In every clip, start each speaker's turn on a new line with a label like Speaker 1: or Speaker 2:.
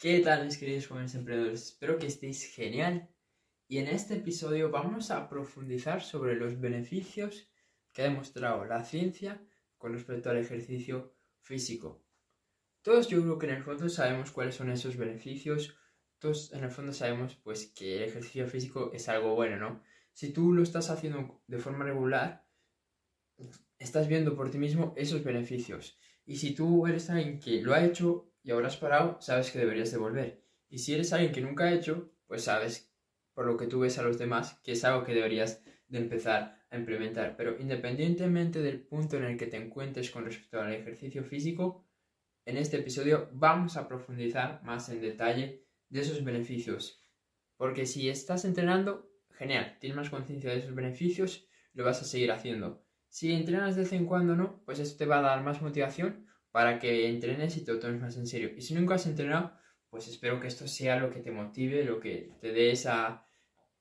Speaker 1: ¿Qué tal mis queridos jóvenes emprendedores? Espero que estéis genial y en este episodio vamos a profundizar sobre los beneficios que ha demostrado la ciencia con respecto al ejercicio físico. Todos yo creo que en el fondo sabemos cuáles son esos beneficios, todos en el fondo sabemos pues que el ejercicio físico es algo bueno, ¿no? Si tú lo estás haciendo de forma regular, estás viendo por ti mismo esos beneficios. Y si tú eres alguien que lo ha hecho y ahora has parado, sabes que deberías de volver. Y si eres alguien que nunca ha hecho, pues sabes, por lo que tú ves a los demás, que es algo que deberías de empezar a implementar. Pero independientemente del punto en el que te encuentres con respecto al ejercicio físico, en este episodio vamos a profundizar más en detalle de esos beneficios. Porque si estás entrenando, genial, tienes más conciencia de esos beneficios, lo vas a seguir haciendo. Si entrenas de vez en cuando no, pues esto te va a dar más motivación para que entrenes y te lo tomes más en serio. Y si nunca has entrenado, pues espero que esto sea lo que te motive, lo que te dé esa,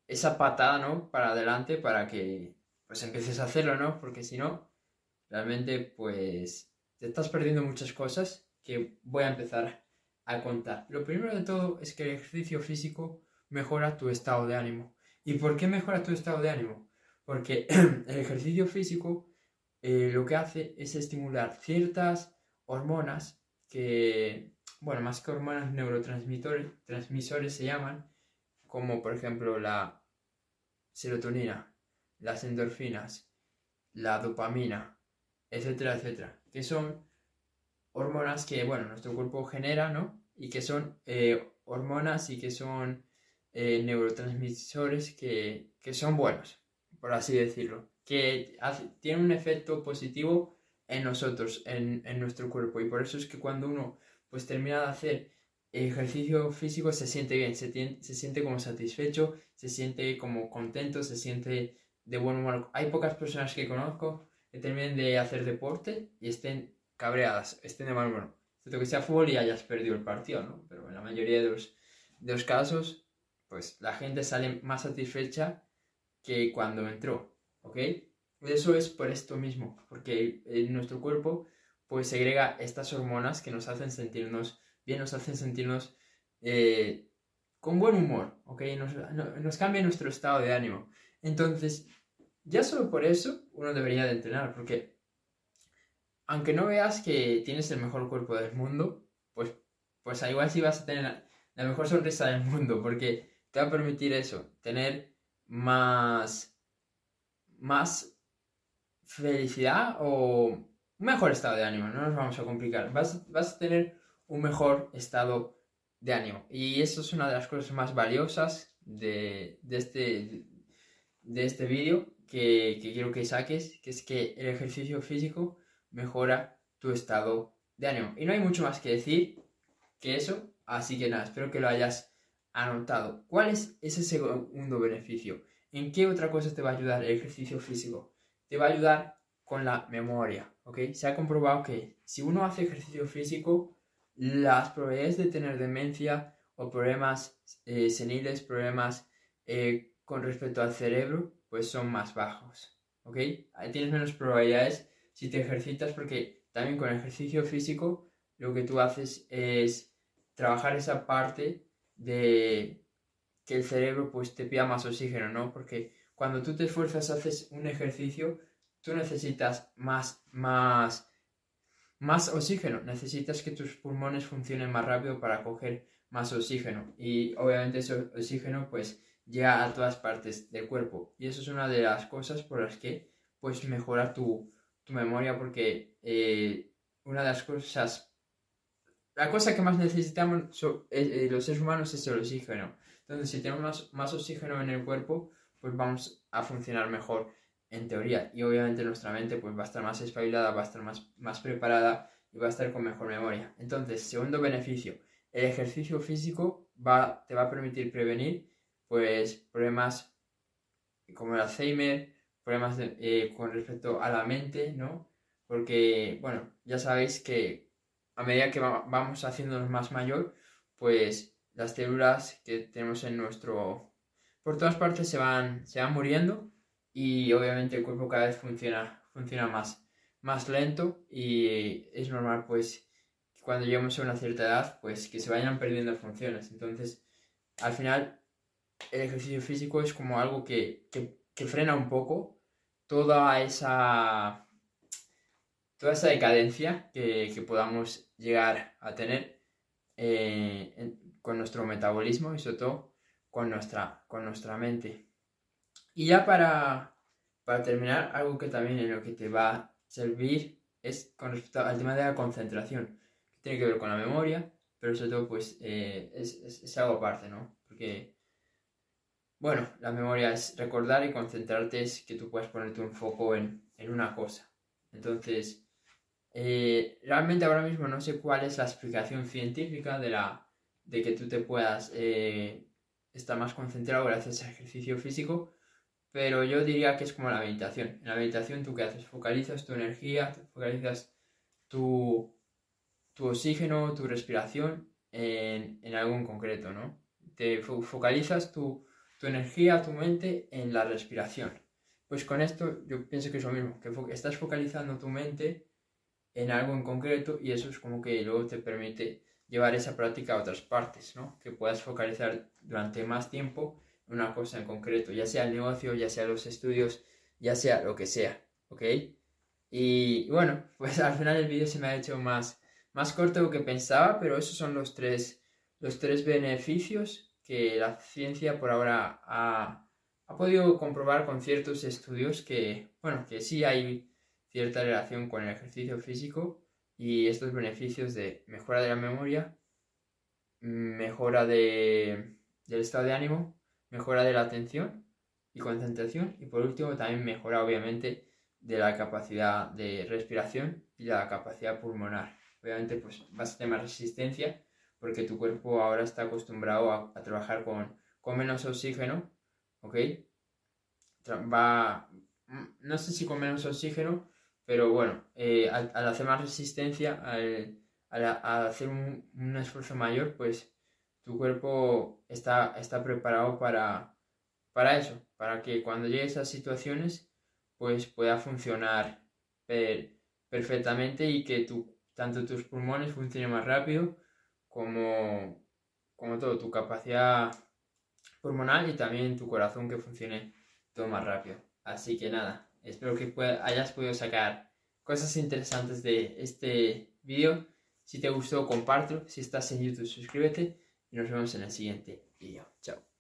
Speaker 1: esa patada, ¿no? Para adelante, para que pues empieces a hacerlo, ¿no? Porque si no, realmente pues te estás perdiendo muchas cosas que voy a empezar a contar. Lo primero de todo es que el ejercicio físico mejora tu estado de ánimo. ¿Y por qué mejora tu estado de ánimo? Porque el ejercicio físico eh, lo que hace es estimular ciertas hormonas que, bueno, más que hormonas, neurotransmisores transmisores se llaman, como por ejemplo la serotonina, las endorfinas, la dopamina, etcétera, etcétera, que son hormonas que, bueno, nuestro cuerpo genera, ¿no? Y que son eh, hormonas y que son eh, neurotransmisores que, que, son buenos, por así decirlo, que tienen un efecto positivo en nosotros, en, nuestro cuerpo. Y por eso es que cuando uno pues termina de hacer ejercicio físico se siente bien, se, se siente como satisfecho, se siente como contento, se siente de buen humor. Hay pocas personas que conozco que terminen de hacer deporte y estén cabreadas, estén de mal humor. Excepto que sea fútbol y hayas perdido el partido, ¿no? Pero en la mayoría de los, de los casos, pues la gente sale más satisfecha que cuando entró, ¿ok? Eso es por esto mismo, porque en nuestro cuerpo pues segrega estas hormonas que nos hacen sentirnos bien, nos hacen sentirnos eh, con buen humor, ¿ok? Nos, nos cambia nuestro estado de ánimo. Entonces, ya solo por eso uno debería de entrenar, porque aunque no veas que tienes el mejor cuerpo del mundo, pues, pues igual sí vas a tener la mejor sonrisa del mundo, porque te va a permitir eso, tener más, más felicidad o un mejor estado de ánimo, no nos vamos a complicar. Vas, a tener un mejor estado de ánimo. Y eso es una de las cosas más valiosas de, este, de este vídeo que, que, quiero que saques, que es que el ejercicio físico mejora tu estado de ánimo. Y no hay mucho más que decir que eso, así que nada, espero que lo hayas anotado. ¿Cuál es ese segundo beneficio? ¿En qué otra cosa te va a ayudar el ejercicio físico? Te va a ayudar con la memoria, ¿ok? Se ha comprobado que si uno hace ejercicio físico, las probabilidades de tener demencia o problemas eh, seniles, problemas eh, con respecto al cerebro, pues son más bajos, ¿ok? Ahí tienes menos probabilidades si te ejercitas porque también con ejercicio físico lo que tú haces es trabajar esa parte de que el cerebro pues te pida más oxígeno, ¿no? Porque cuando tú te esfuerzas, haces un ejercicio, tú necesitas más, más, más oxígeno, necesitas que tus pulmones funcionen más rápido para coger más oxígeno. Y obviamente ese oxígeno pues llega a todas partes del cuerpo. Y eso es una de las cosas por las que pues mejora tu, memoria porque eh, una de las cosas la cosa que más necesitamos eh, eh, los seres humanos es el oxígeno. Entonces si tenemos más oxígeno en el cuerpo pues vamos a funcionar mejor en teoría. Y obviamente nuestra mente pues va a estar más espabilada, va a estar más, más preparada y va a estar con mejor memoria. Entonces, segundo beneficio, el ejercicio físico va, te va a permitir prevenir pues problemas como el Alzheimer, problemas eh, con respecto a la mente, ¿no? Porque, bueno, ya sabéis que a medida que vamos haciéndonos más mayor, pues las células que tenemos en nuestro por todas partes se van, se van muriendo y obviamente el cuerpo cada vez funciona, funciona más, más lento y es normal pues cuando lleguemos a una cierta edad, pues que se vayan perdiendo funciones. Entonces, al final, el ejercicio físico es como algo que, frena un poco toda esa, toda esa decadencia que, podamos llegar a tener eh, con nuestro metabolismo y sobre todo con nuestra, con nuestra mente. Y ya para, para terminar, algo que también en lo que te va a servir es con respecto al tema de la concentración tiene que ver con la memoria, pero sobre todo pues eh, es, algo aparte, ¿no? Porque, bueno, la memoria es recordar y concentrarte es que tú puedas poner tu enfoque en, en una cosa. Entonces, eh, realmente ahora mismo no sé cuál es la explicación científica de, la, de que tú te puedas eh, estar más concentrado gracias al ejercicio físico, pero yo diría que es como la meditación. En la meditación tú qué haces? Focalizas tu energía, focalizas tu, tu oxígeno, tu respiración en, algo en concreto, ¿no? Te focalizas tu, energía, tu mente en la respiración. Pues con esto yo pienso que es lo mismo, que estás focalizando tu mente en algo en concreto y eso es como que luego te permite llevar esa práctica a otras partes, ¿no? Que puedas focalizar durante más tiempo en una cosa en concreto, ya sea el negocio, ya sea los estudios, ya sea lo que sea, ¿ok? Y bueno, pues al final el vídeo se me ha hecho más, más corto de lo que pensaba, pero esos son los tres, los tres beneficios que la ciencia por ahora ha, podido comprobar con ciertos estudios que, bueno, que sí hay cierta relación con el ejercicio físico y estos beneficios de mejora de la memoria, mejora de, del estado de ánimo, mejora de la atención y concentración y por último también mejora obviamente de la capacidad de respiración y la capacidad pulmonar obviamente pues vas a tener más resistencia porque tu cuerpo ahora está acostumbrado a, trabajar con, con, menos oxígeno, ¿ok? Va, mm, no sé si con menos oxígeno, pero bueno, eh, al, hacer más resistencia, al, hacer un, esfuerzo mayor, pues tu cuerpo está, está preparado para, para eso, para que cuando llegue a situaciones, pues pueda funcionar perfectamente y que tu tanto tus pulmones funcionen más rápido como, como todo, tu capacidad pulmonar y también tu corazón que funcione todo más rápido. Así que nada, espero que hayas podido sacar cosas interesantes de este vídeo. Si te gustó, compártelo. Si estás en YouTube, suscríbete y nos vemos en el siguiente vídeo. Chao.